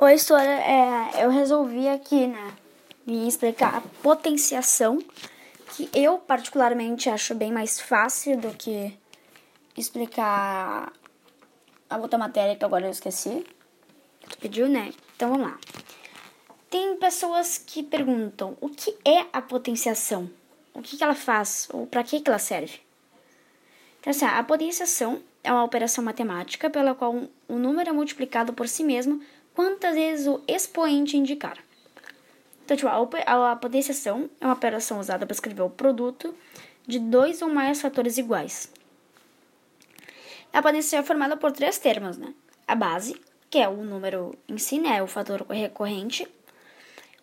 Oi, história. É, eu resolvi aqui, né, me explicar a potenciação, que eu particularmente acho bem mais fácil do que explicar a outra matéria que agora eu esqueci. Tu pediu, né? Então vamos lá. Tem pessoas que perguntam o que é a potenciação? O que, que ela faz? Ou para que, que ela serve? Então, assim, a potenciação é uma operação matemática pela qual um número é multiplicado por si mesmo quantas vezes o expoente indicar. Então, tipo, a, a potenciação é uma operação usada para escrever o produto de dois ou mais fatores iguais. A potenciação é formada por três termos, né? A base, que é o número em si, né? O fator recorrente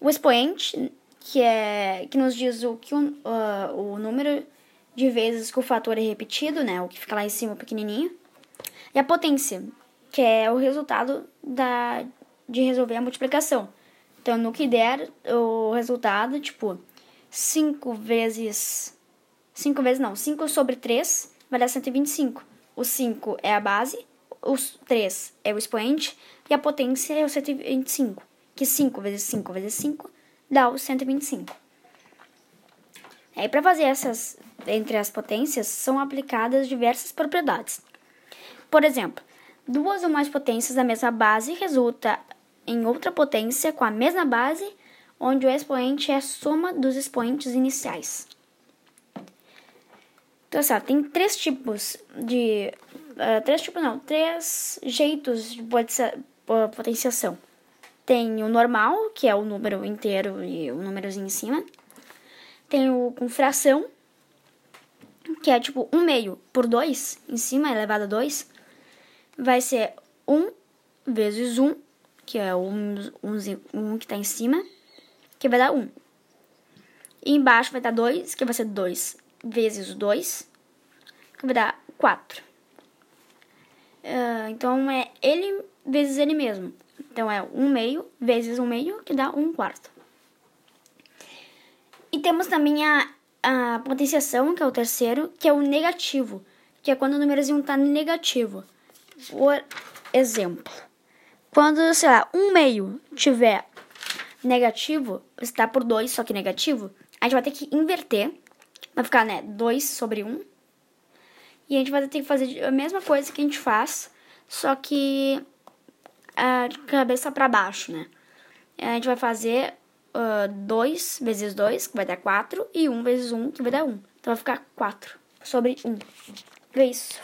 o expoente, que é que nos diz o que o, uh, o número de vezes que o fator é repetido, né, o que fica lá em cima pequenininho. E a potência, que é o resultado da de resolver a multiplicação. Então, no que der o resultado, tipo, 5 vezes 5 vezes não, 5 sobre 3 vai dar 125. O 5 é a base, o 3 é o expoente e a potência é o 125 que 5 vezes 5 vezes 5 dá o 125. Aí, para fazer essas entre as potências, são aplicadas diversas propriedades. Por exemplo, duas ou mais potências da mesma base resulta em outra potência com a mesma base, onde o expoente é a soma dos expoentes iniciais. Então, assim, tem três tipos de. Uh, três tipos, não, três jeitos de potenciação. Tem o normal, que é o número inteiro e o númerozinho em cima. Tem o com fração, que é tipo 1 meio por 2, em cima elevado a 2. Vai ser 1 vezes 1, que é 1, 1, 1 que está em cima, que vai dar 1. E embaixo vai dar 2, que vai ser 2 vezes 2, que vai dar 4. Uh, então é ele vezes ele mesmo. Então é 1 meio vezes 1 meio, que dá 1 quarto. E temos também a, a potenciação, que é o terceiro, que é o negativo, que é quando o númerozinho está negativo. Por exemplo, quando, sei lá, 1 meio tiver negativo, está por 2, só que negativo, a gente vai ter que inverter. Vai ficar, né, 2 sobre 1. E a gente vai ter que fazer a mesma coisa que a gente faz, só que a cabeça para baixo, né? A gente vai fazer 2 uh, vezes 2, que vai dar 4, e 1 um vezes 1, um, que vai dar 1. Um. Então vai ficar 4 sobre 1. Um. É isso.